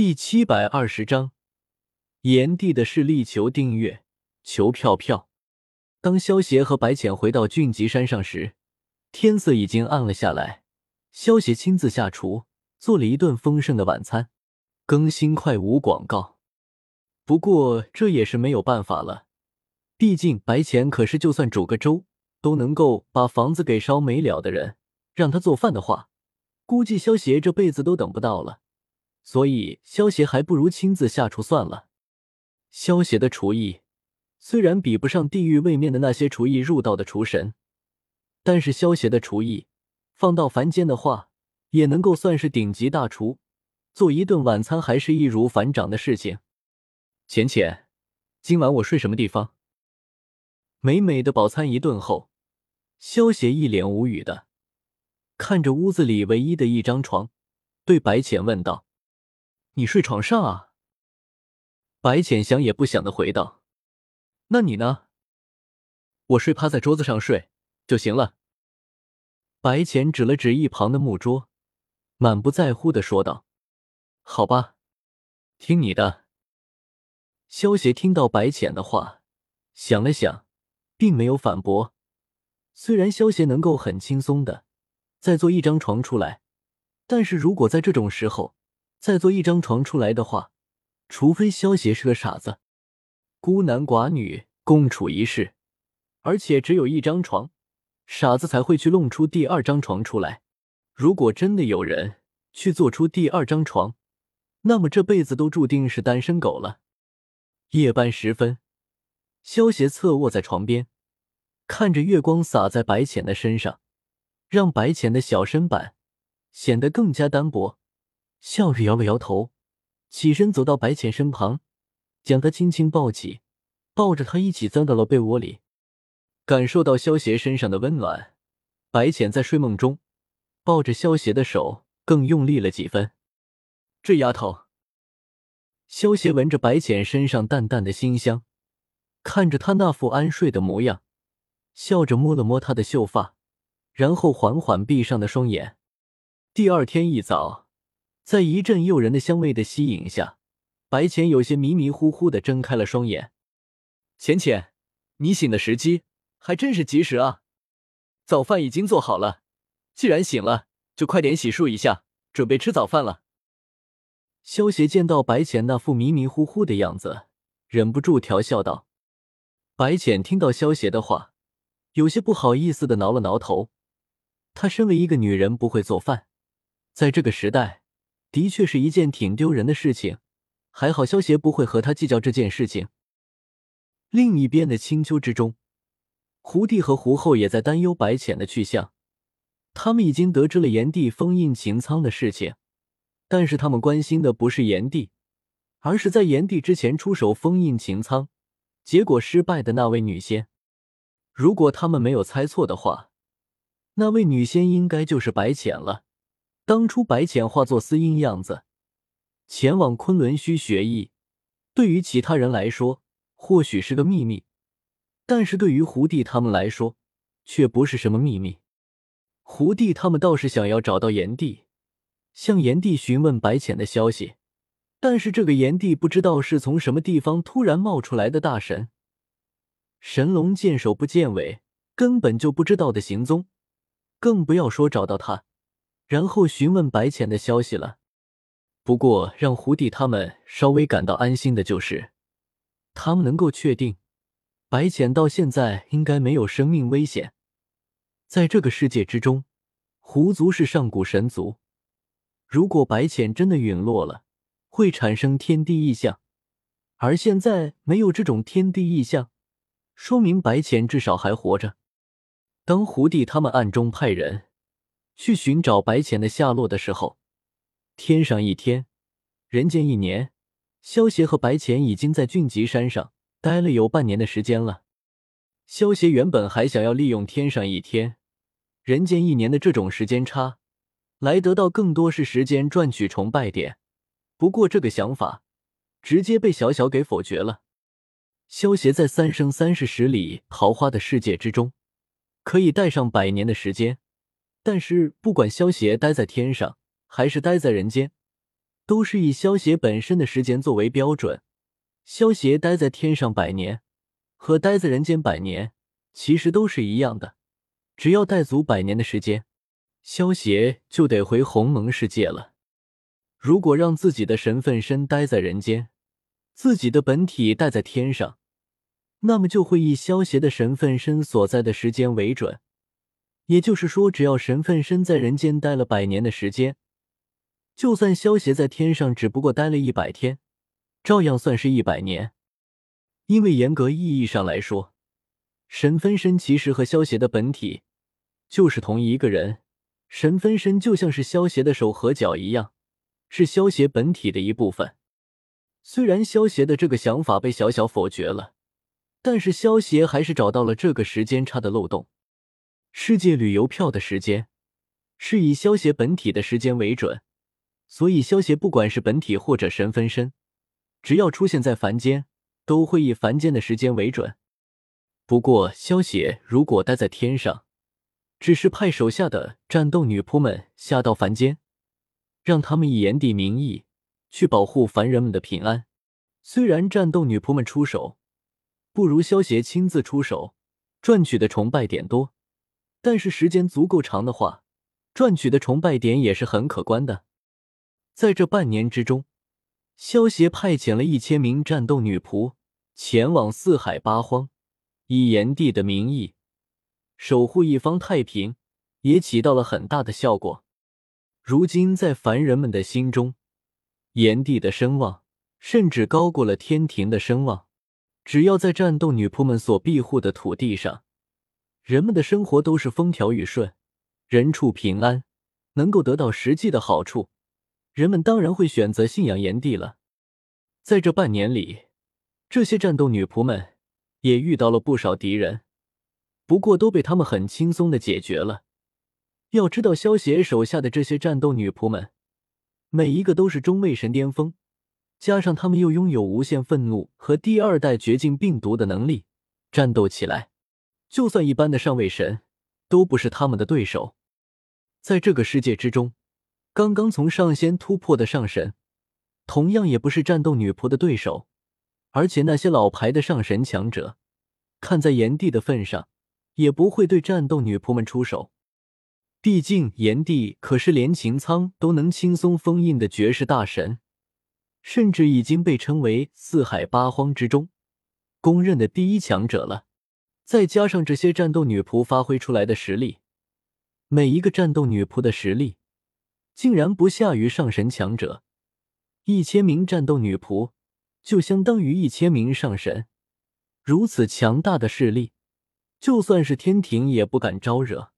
第七百二十章，炎帝的势力求订阅，求票票。当萧协和白浅回到俊极山上时，天色已经暗了下来。萧协亲自下厨，做了一顿丰盛的晚餐。更新快无广告，不过这也是没有办法了，毕竟白浅可是就算煮个粥都能够把房子给烧没了的人，让他做饭的话，估计萧协这辈子都等不到了。所以，萧协还不如亲自下厨算了。萧协的厨艺虽然比不上地狱位面的那些厨艺入道的厨神，但是萧协的厨艺放到凡间的话，也能够算是顶级大厨。做一顿晚餐还是易如反掌的事情。浅浅，今晚我睡什么地方？美美的饱餐一顿后，萧协一脸无语的看着屋子里唯一的一张床，对白浅问道。你睡床上啊？白浅想也不想的回道：“那你呢？我睡趴在桌子上睡就行了。”白浅指了指一旁的木桌，满不在乎的说道：“好吧，听你的。”萧协听到白浅的话，想了想，并没有反驳。虽然萧协能够很轻松的再做一张床出来，但是如果在这种时候，再做一张床出来的话，除非萧协是个傻子，孤男寡女共处一室，而且只有一张床，傻子才会去弄出第二张床出来。如果真的有人去做出第二张床，那么这辈子都注定是单身狗了。夜半时分，萧协侧卧在床边，看着月光洒在白浅的身上，让白浅的小身板显得更加单薄。笑着摇了摇头，起身走到白浅身旁，将他轻轻抱起，抱着他一起钻到了被窝里。感受到萧邪身上的温暖，白浅在睡梦中抱着萧邪的手更用力了几分。这丫头，萧邪闻着白浅身上淡淡的馨香，看着她那副安睡的模样，笑着摸了摸她的秀发，然后缓缓闭上的双眼。第二天一早。在一阵诱人的香味的吸引下，白浅有些迷迷糊糊的睁开了双眼。浅浅，你醒的时机还真是及时啊！早饭已经做好了，既然醒了，就快点洗漱一下，准备吃早饭了。萧协见到白浅那副迷迷糊糊的样子，忍不住调笑道。白浅听到萧协的话，有些不好意思的挠了挠头。她身为一个女人，不会做饭，在这个时代。的确是一件挺丢人的事情，还好萧协不会和他计较这件事情。另一边的青丘之中，胡帝和胡后也在担忧白浅的去向。他们已经得知了炎帝封印擎苍的事情，但是他们关心的不是炎帝，而是在炎帝之前出手封印擎苍，结果失败的那位女仙。如果他们没有猜错的话，那位女仙应该就是白浅了。当初白浅化作司音样子，前往昆仑虚学艺，对于其他人来说或许是个秘密，但是对于胡帝他们来说，却不是什么秘密。胡帝他们倒是想要找到炎帝，向炎帝询问白浅的消息，但是这个炎帝不知道是从什么地方突然冒出来的大神，神龙见首不见尾，根本就不知道的行踪，更不要说找到他。然后询问白浅的消息了。不过让胡弟他们稍微感到安心的就是，他们能够确定白浅到现在应该没有生命危险。在这个世界之中，狐族是上古神族。如果白浅真的陨落了，会产生天地异象，而现在没有这种天地异象，说明白浅至少还活着。当胡弟他们暗中派人。去寻找白浅的下落的时候，天上一天，人间一年。萧协和白浅已经在俊极山上待了有半年的时间了。萧协原本还想要利用天上一天，人间一年的这种时间差，来得到更多是时间赚取崇拜点。不过这个想法直接被小小给否决了。萧协在三生三世十里桃花的世界之中，可以待上百年的时间。但是，不管萧协待在天上还是待在人间，都是以萧协本身的时间作为标准。萧协待在天上百年，和待在人间百年，其实都是一样的。只要待足百年的时间，萧协就得回鸿蒙世界了。如果让自己的神分身待在人间，自己的本体待在天上，那么就会以萧协的神分身所在的时间为准。也就是说，只要神分身在人间待了百年的时间，就算萧协在天上只不过待了一百天，照样算是一百年。因为严格意义上来说，神分身其实和萧协的本体就是同一个人，神分身就像是萧协的手和脚一样，是萧协本体的一部分。虽然萧协的这个想法被小小否决了，但是萧协还是找到了这个时间差的漏洞。世界旅游票的时间是以萧协本体的时间为准，所以萧协不管是本体或者神分身，只要出现在凡间，都会以凡间的时间为准。不过，萧协如果待在天上，只是派手下的战斗女仆们下到凡间，让他们以炎帝名义去保护凡人们的平安。虽然战斗女仆们出手不如萧协亲自出手，赚取的崇拜点多。但是时间足够长的话，赚取的崇拜点也是很可观的。在这半年之中，萧协派遣了一千名战斗女仆前往四海八荒，以炎帝的名义守护一方太平，也起到了很大的效果。如今在凡人们的心中，炎帝的声望甚至高过了天庭的声望。只要在战斗女仆们所庇护的土地上，人们的生活都是风调雨顺，人畜平安，能够得到实际的好处，人们当然会选择信仰炎帝了。在这半年里，这些战斗女仆们也遇到了不少敌人，不过都被他们很轻松的解决了。要知道，萧协手下的这些战斗女仆们，每一个都是中位神巅峰，加上他们又拥有无限愤怒和第二代绝境病毒的能力，战斗起来。就算一般的上位神都不是他们的对手，在这个世界之中，刚刚从上仙突破的上神，同样也不是战斗女仆的对手。而且那些老牌的上神强者，看在炎帝的份上，也不会对战斗女仆们出手。毕竟炎帝可是连擎苍都能轻松封印的绝世大神，甚至已经被称为四海八荒之中公认的第一强者了。再加上这些战斗女仆发挥出来的实力，每一个战斗女仆的实力竟然不下于上神强者。一千名战斗女仆就相当于一千名上神，如此强大的势力，就算是天庭也不敢招惹。